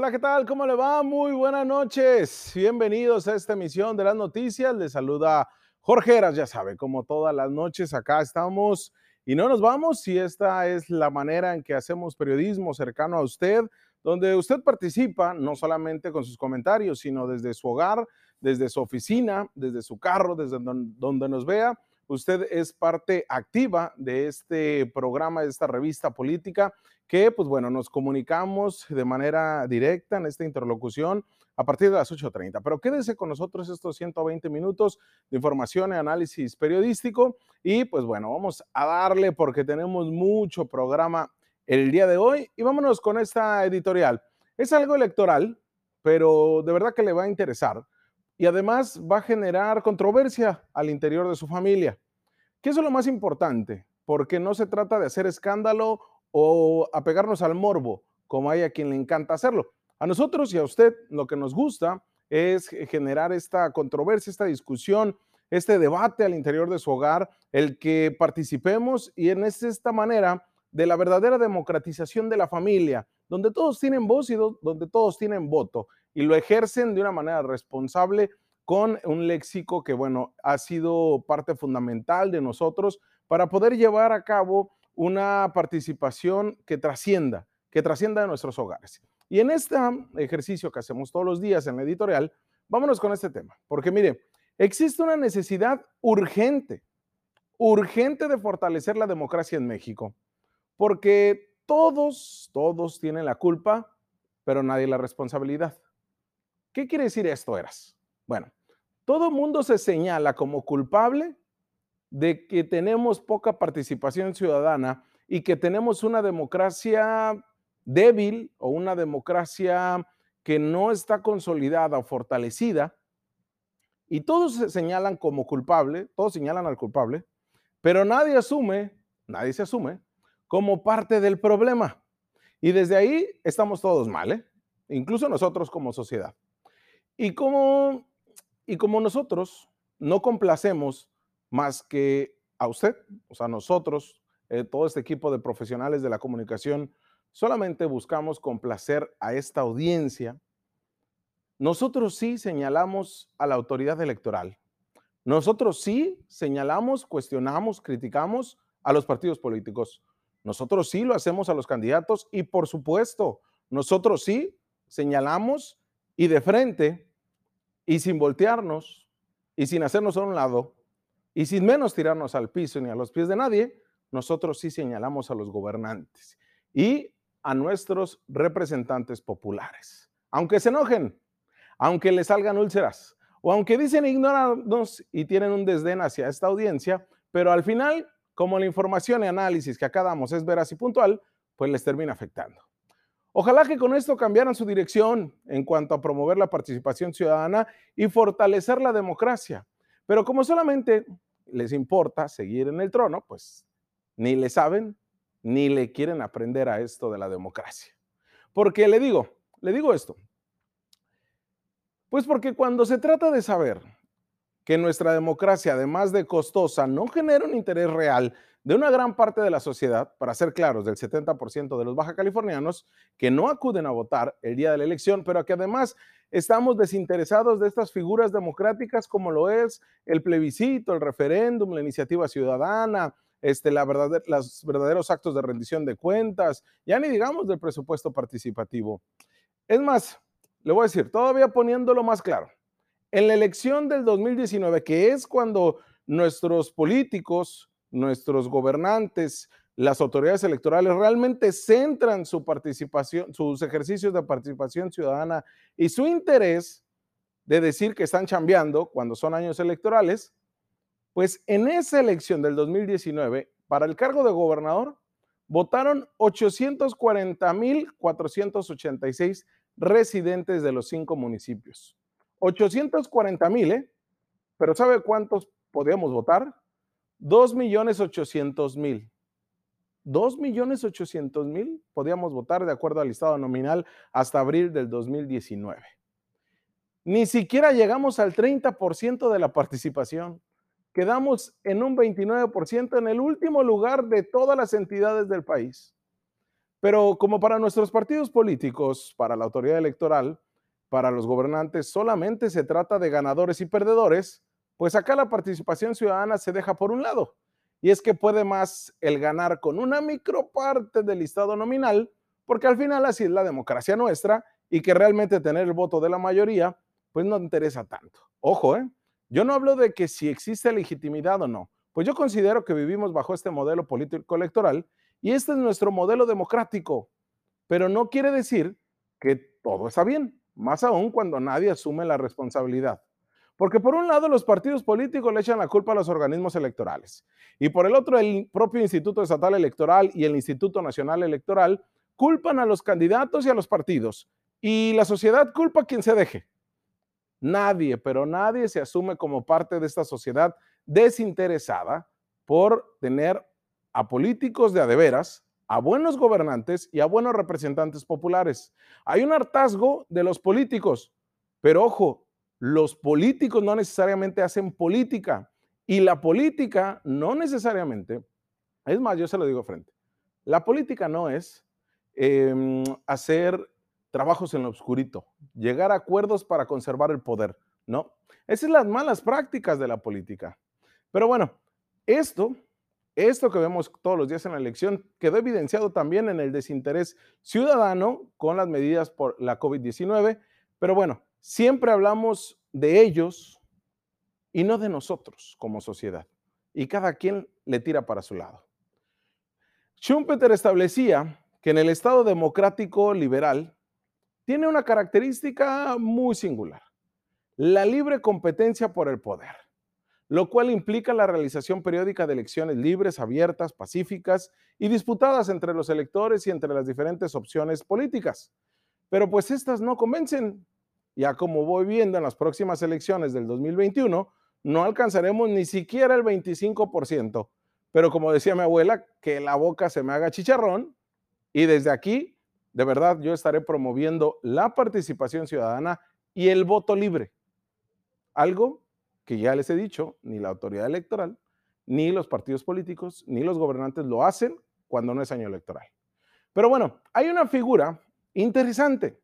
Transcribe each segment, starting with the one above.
Hola, ¿qué tal? ¿Cómo le va? Muy buenas noches. Bienvenidos a esta emisión de las noticias. Les saluda Jorge ya sabe, como todas las noches acá estamos y no nos vamos si esta es la manera en que hacemos periodismo cercano a usted, donde usted participa no solamente con sus comentarios, sino desde su hogar, desde su oficina, desde su carro, desde donde nos vea. Usted es parte activa de este programa, de esta revista política que, pues bueno, nos comunicamos de manera directa en esta interlocución a partir de las 8.30. Pero quédese con nosotros estos 120 minutos de información y análisis periodístico. Y pues bueno, vamos a darle porque tenemos mucho programa el día de hoy. Y vámonos con esta editorial. Es algo electoral, pero de verdad que le va a interesar. Y además va a generar controversia al interior de su familia. ¿Qué es lo más importante? Porque no se trata de hacer escándalo o apegarnos al morbo, como hay a quien le encanta hacerlo. A nosotros y a usted lo que nos gusta es generar esta controversia, esta discusión, este debate al interior de su hogar, el que participemos y en esta manera de la verdadera democratización de la familia, donde todos tienen voz y donde todos tienen voto y lo ejercen de una manera responsable con un léxico que, bueno, ha sido parte fundamental de nosotros para poder llevar a cabo una participación que trascienda, que trascienda de nuestros hogares. Y en este ejercicio que hacemos todos los días en la editorial, vámonos con este tema, porque mire, existe una necesidad urgente, urgente de fortalecer la democracia en México, porque todos, todos tienen la culpa, pero nadie la responsabilidad. ¿Qué quiere decir esto, Eras? Bueno, todo mundo se señala como culpable de que tenemos poca participación ciudadana y que tenemos una democracia débil o una democracia que no está consolidada o fortalecida, y todos se señalan como culpable, todos señalan al culpable, pero nadie asume, nadie se asume como parte del problema. Y desde ahí estamos todos mal, ¿eh? incluso nosotros como sociedad. Y como, y como nosotros no complacemos más que a usted, o sea, nosotros, eh, todo este equipo de profesionales de la comunicación, solamente buscamos complacer a esta audiencia. Nosotros sí señalamos a la autoridad electoral. Nosotros sí señalamos, cuestionamos, criticamos a los partidos políticos. Nosotros sí lo hacemos a los candidatos y por supuesto, nosotros sí señalamos y de frente y sin voltearnos y sin hacernos a un lado y sin menos tirarnos al piso ni a los pies de nadie, nosotros sí señalamos a los gobernantes y a nuestros representantes populares. Aunque se enojen, aunque les salgan úlceras, o aunque dicen ignorarnos y tienen un desdén hacia esta audiencia, pero al final, como la información y análisis que acá damos es veraz y puntual, pues les termina afectando. Ojalá que con esto cambiaran su dirección en cuanto a promover la participación ciudadana y fortalecer la democracia. Pero como solamente les importa seguir en el trono, pues ni le saben ni le quieren aprender a esto de la democracia. Porque le digo, le digo esto. Pues porque cuando se trata de saber que nuestra democracia, además de costosa, no genera un interés real de una gran parte de la sociedad, para ser claros, del 70% de los baja californianos, que no acuden a votar el día de la elección, pero que además estamos desinteresados de estas figuras democráticas como lo es el plebiscito, el referéndum, la iniciativa ciudadana, este, la verdad, los verdaderos actos de rendición de cuentas, ya ni digamos del presupuesto participativo. Es más, le voy a decir, todavía poniéndolo más claro, en la elección del 2019, que es cuando nuestros políticos, nuestros gobernantes, las autoridades electorales realmente centran su participación, sus ejercicios de participación ciudadana y su interés de decir que están chambeando cuando son años electorales, pues en esa elección del 2019, para el cargo de gobernador, votaron 840.486 residentes de los cinco municipios. 840 mil, ¿eh? Pero ¿sabe cuántos podíamos votar? 2.800.000. 2 millones 800 mil podíamos votar de acuerdo al listado nominal hasta abril del 2019. Ni siquiera llegamos al 30% de la participación. Quedamos en un 29% en el último lugar de todas las entidades del país. Pero como para nuestros partidos políticos, para la autoridad electoral, para los gobernantes solamente se trata de ganadores y perdedores, pues acá la participación ciudadana se deja por un lado. Y es que puede más el ganar con una microparte del listado nominal, porque al final así es la democracia nuestra y que realmente tener el voto de la mayoría, pues no interesa tanto. Ojo, ¿eh? Yo no hablo de que si existe legitimidad o no, pues yo considero que vivimos bajo este modelo político electoral y este es nuestro modelo democrático, pero no quiere decir que todo está bien, más aún cuando nadie asume la responsabilidad. Porque por un lado los partidos políticos le echan la culpa a los organismos electorales y por el otro el propio Instituto Estatal Electoral y el Instituto Nacional Electoral culpan a los candidatos y a los partidos y la sociedad culpa a quien se deje. Nadie, pero nadie se asume como parte de esta sociedad desinteresada por tener a políticos de adeveras, a buenos gobernantes y a buenos representantes populares. Hay un hartazgo de los políticos, pero ojo, los políticos no necesariamente hacen política y la política no necesariamente, es más, yo se lo digo frente, la política no es em, hacer trabajos en lo oscurito, llegar a acuerdos para conservar el poder, no. Esas son las malas prácticas de la política. Pero bueno, esto, esto que vemos todos los días en la elección quedó evidenciado también en el desinterés ciudadano con las medidas por la COVID-19. Pero bueno, siempre hablamos de ellos y no de nosotros como sociedad. Y cada quien le tira para su lado. Schumpeter establecía que en el Estado democrático liberal tiene una característica muy singular, la libre competencia por el poder, lo cual implica la realización periódica de elecciones libres, abiertas, pacíficas y disputadas entre los electores y entre las diferentes opciones políticas. Pero pues estas no convencen, ya como voy viendo en las próximas elecciones del 2021, no alcanzaremos ni siquiera el 25%. Pero como decía mi abuela, que la boca se me haga chicharrón. Y desde aquí, de verdad, yo estaré promoviendo la participación ciudadana y el voto libre. Algo que ya les he dicho, ni la autoridad electoral, ni los partidos políticos, ni los gobernantes lo hacen cuando no es año electoral. Pero bueno, hay una figura interesante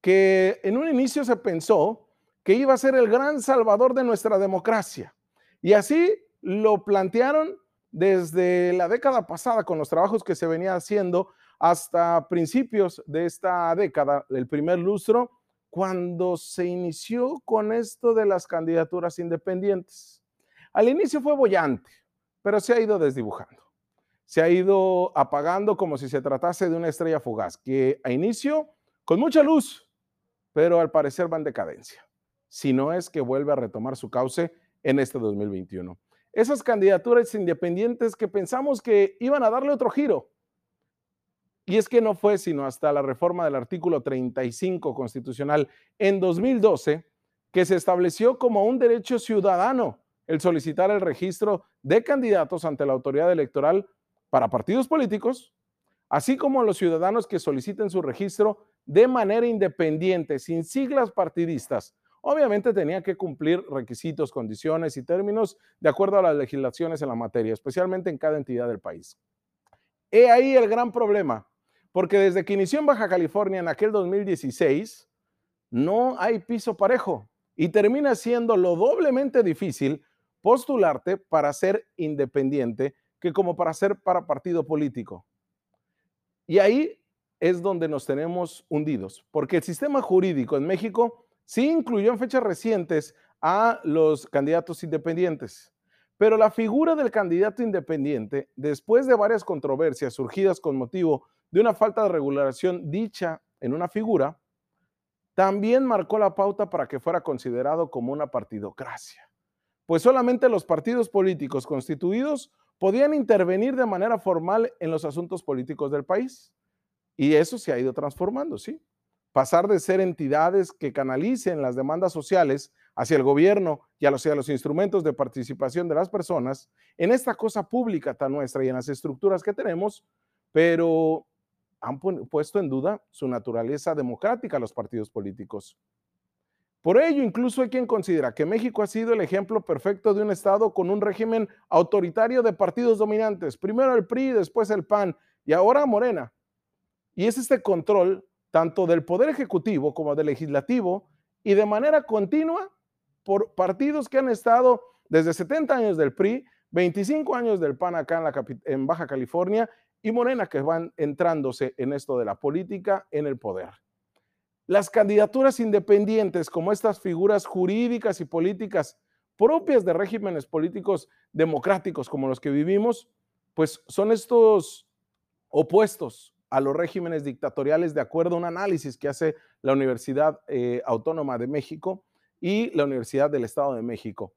que en un inicio se pensó que iba a ser el gran salvador de nuestra democracia. Y así lo plantearon desde la década pasada con los trabajos que se venía haciendo hasta principios de esta década, el primer lustro, cuando se inició con esto de las candidaturas independientes. Al inicio fue bollante, pero se ha ido desdibujando. Se ha ido apagando como si se tratase de una estrella fugaz, que a inicio, con mucha luz, pero al parecer va en decadencia, si no es que vuelve a retomar su cauce en este 2021. Esas candidaturas independientes que pensamos que iban a darle otro giro. Y es que no fue sino hasta la reforma del artículo 35 constitucional en 2012 que se estableció como un derecho ciudadano el solicitar el registro de candidatos ante la autoridad electoral para partidos políticos, así como los ciudadanos que soliciten su registro de manera independiente, sin siglas partidistas. Obviamente tenía que cumplir requisitos, condiciones y términos de acuerdo a las legislaciones en la materia, especialmente en cada entidad del país. He ahí el gran problema, porque desde que inició en Baja California en aquel 2016, no hay piso parejo y termina siendo lo doblemente difícil postularte para ser independiente que como para ser para partido político. Y ahí es donde nos tenemos hundidos, porque el sistema jurídico en México sí incluyó en fechas recientes a los candidatos independientes, pero la figura del candidato independiente, después de varias controversias surgidas con motivo de una falta de regulación dicha en una figura, también marcó la pauta para que fuera considerado como una partidocracia, pues solamente los partidos políticos constituidos podían intervenir de manera formal en los asuntos políticos del país. Y eso se ha ido transformando, ¿sí? Pasar de ser entidades que canalicen las demandas sociales hacia el gobierno y hacia los instrumentos de participación de las personas en esta cosa pública tan nuestra y en las estructuras que tenemos, pero han puesto en duda su naturaleza democrática los partidos políticos. Por ello, incluso hay quien considera que México ha sido el ejemplo perfecto de un Estado con un régimen autoritario de partidos dominantes, primero el PRI, después el PAN y ahora Morena, Y es este control tanto del Poder Ejecutivo como del Legislativo y de manera continua por partidos que han estado desde 70 años del PRI, 25 años del PAN acá en, la, en Baja California y Morena que van entrándose en esto de la política en el poder. Las candidaturas independientes como estas figuras jurídicas y políticas propias de regímenes políticos democráticos como los que vivimos, pues son estos opuestos a los regímenes dictatoriales de acuerdo a un análisis que hace la Universidad eh, Autónoma de México y la Universidad del Estado de México.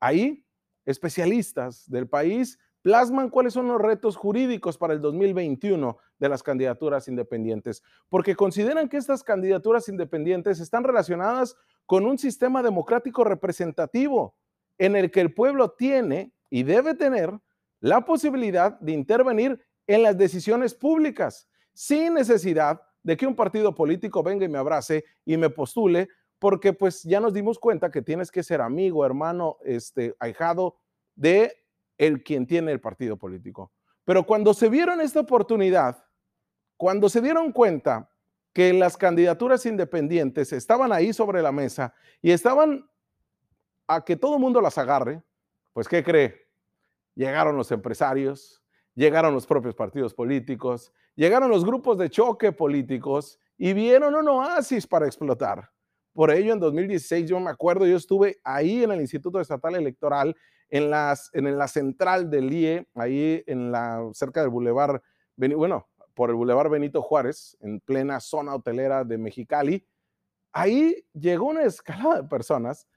Ahí, especialistas del país plasman cuáles son los retos jurídicos para el 2021 de las candidaturas independientes, porque consideran que estas candidaturas independientes están relacionadas con un sistema democrático representativo en el que el pueblo tiene y debe tener la posibilidad de intervenir en las decisiones públicas, sin necesidad de que un partido político venga y me abrace y me postule, porque pues ya nos dimos cuenta que tienes que ser amigo, hermano, este, ahijado de el quien tiene el partido político. Pero cuando se vieron esta oportunidad, cuando se dieron cuenta que las candidaturas independientes estaban ahí sobre la mesa y estaban a que todo el mundo las agarre, pues ¿qué cree? Llegaron los empresarios, llegaron los propios partidos políticos, llegaron los grupos de choque políticos y vieron un oasis para explotar. Por ello, en 2016, yo me acuerdo, yo estuve ahí en el Instituto Estatal Electoral, en, la central del IE, ahí en la, cerca del Boulevard, bueno, por el Boulevard Benito Juárez, en plena zona hotelera de Mexicali. Ahí llegó una escalada de personas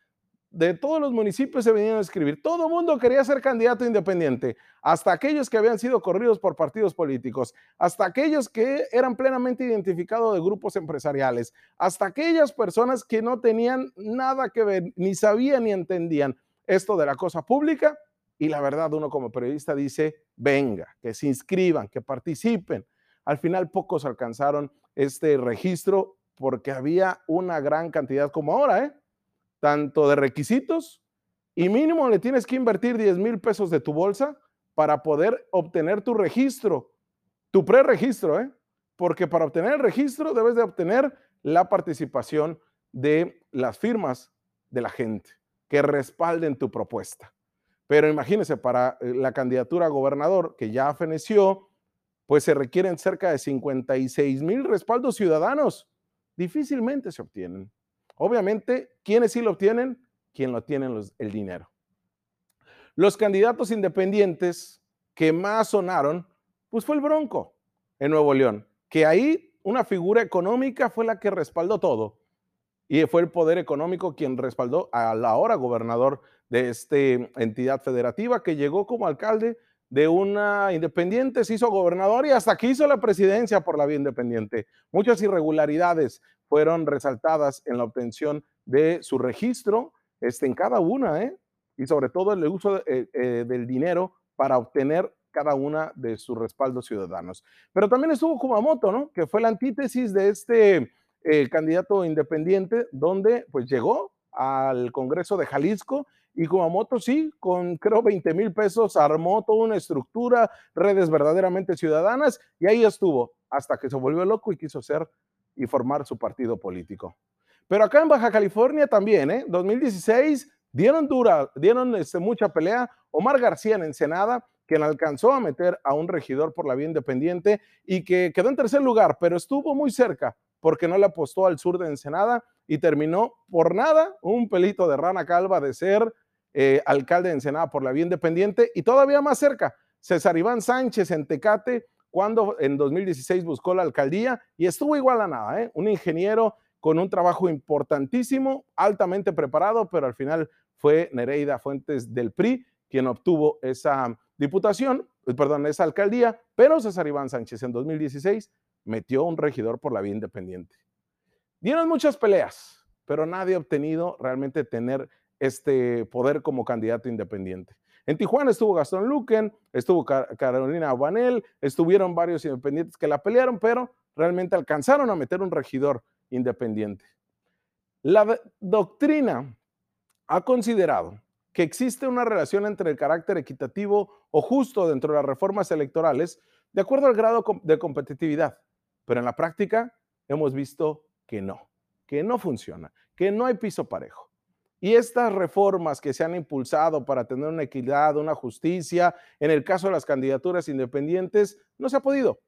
de todos los municipios se venían a escribir. Todo el mundo quería ser candidato independiente, hasta aquellos que habían sido corridos por partidos políticos, hasta aquellos que eran plenamente identificados de grupos empresariales, hasta aquellas personas que no tenían nada que ver, ni sabían ni entendían esto de la cosa pública. Y la verdad, uno como periodista dice, venga, que se inscriban, que participen. Al final pocos alcanzaron este registro porque había una gran cantidad como ahora, ¿eh? Tanto de requisitos y mínimo le tienes que invertir 10 mil pesos de tu bolsa para poder obtener tu registro, tu preregistro, ¿eh? porque para obtener el registro debes de obtener la participación de las firmas de la gente que respalden tu propuesta. Pero imagínense, para eh, la candidatura a gobernador que ya feneció, pues se requieren cerca de 56 mil respaldos ciudadanos. Difícilmente se obtienen. Obviamente, ¿quiénes sí lo obtienen? Quien lo tienen el dinero. Los candidatos independientes que más sonaron, pues fue el Bronco en Nuevo León, que ahí una figura económica fue la que respaldó todo. Y fue el poder económico quien respaldó al ahora gobernador de esta entidad federativa que llegó como alcalde de una independiente, se hizo gobernador y hasta aquí hizo la presidencia por la vía independiente. Muchas irregularidades, fueron resaltadas en la obtención de su registro este, en cada una, ¿eh? y sobre todo el uso eh, eh, del dinero para obtener cada una de sus respaldos ciudadanos. Pero también estuvo Kumamoto, ¿no? que fue la antítesis de este candidato independiente, donde pues llegó al Congreso de Jalisco y Kumamoto sí, con creo 20 mil pesos armó toda una estructura, redes verdaderamente ciudadanas y ahí estuvo hasta que se volvió loco y quiso ser y formar su partido político. Pero acá en Baja California también, ¿eh? 2016 dieron dura, dieron este, mucha pelea. Omar García en Ensenada, quien alcanzó a meter a un regidor por la vía independiente y que quedó en tercer lugar, pero estuvo muy cerca porque no le apostó al sur de Ensenada y terminó por nada un pelito de rana calva de ser eh, alcalde de Ensenada por la vía independiente y todavía más cerca, César Iván Sánchez en Tecate cuando en 2016 buscó la alcaldía y estuvo igual a nada, ¿eh? un ingeniero con un trabajo importantísimo, altamente preparado, pero al final fue Nereida Fuentes del PRI quien obtuvo esa diputación, eh, perdón, esa alcaldía, pero César Iván Sánchez en 2016 metió un regidor por la vía independiente. Dieron muchas peleas, pero nadie ha obtenido realmente tener este poder como candidato independiente. En Tijuana estuvo Gastón Luquen, estuvo Carolina Banel, estuvieron varios independientes que la pelearon, pero realmente alcanzaron a meter un regidor independiente. La doctrina ha considerado que existe una relación entre el carácter equitativo o justo dentro de las reformas electorales de acuerdo al grado de competitividad. pero en la práctica hemos visto que no, que no funciona, que no hay piso parejo. Y estas reformas que se han impulsado para tener una equidad, una justicia, en el caso de las candidaturas independientes, no se ha podido.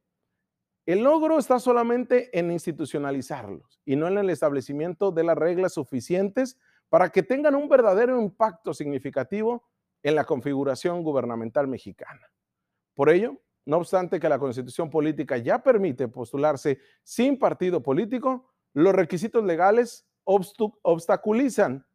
El logro está solamente en institucionalizarlos y no en el establecimiento de las reglas suficientes para que tengan un verdadero impacto significativo en la configuración gubernamental mexicana. Por ello, no obstante que la constitución política ya permite postularse sin partido político, los requisitos legales obstaculizan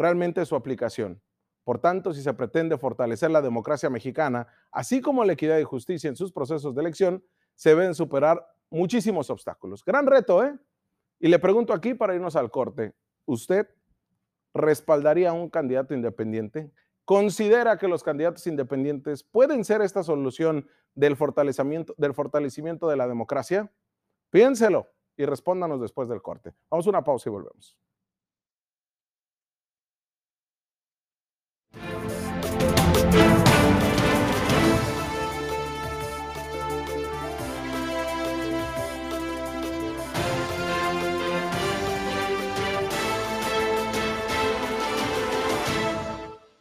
realmente su aplicación. Por tanto, si se pretende fortalecer la democracia mexicana, así como la equidad y justicia en sus procesos de elección, se deben superar muchísimos obstáculos. Gran reto, ¿eh? Y le pregunto aquí para irnos al corte, ¿usted respaldaría a un candidato independiente? ¿Considera que los candidatos independientes pueden ser esta solución del fortalecimiento, de la democracia? Piénselo y respóndanos después del corte. Vamos a una pausa y volvemos.